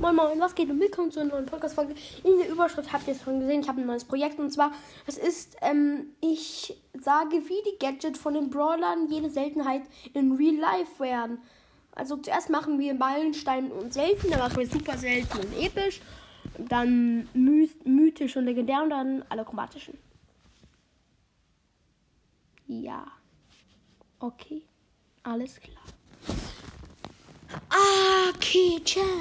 Moin Moin, was geht und willkommen zu einer neuen Podcast-Folge. In der Überschrift habt ihr es schon gesehen, ich habe ein neues Projekt und zwar, es ist, ähm, ich sage, wie die Gadgets von den Brawlern jede Seltenheit in Real Life werden. Also zuerst machen wir Meilenstein und selten, dann machen wir super selten und episch, dann my mythisch und legendär und dann alle chromatischen. Ja. Okay. Alles klar. Okay, ciao.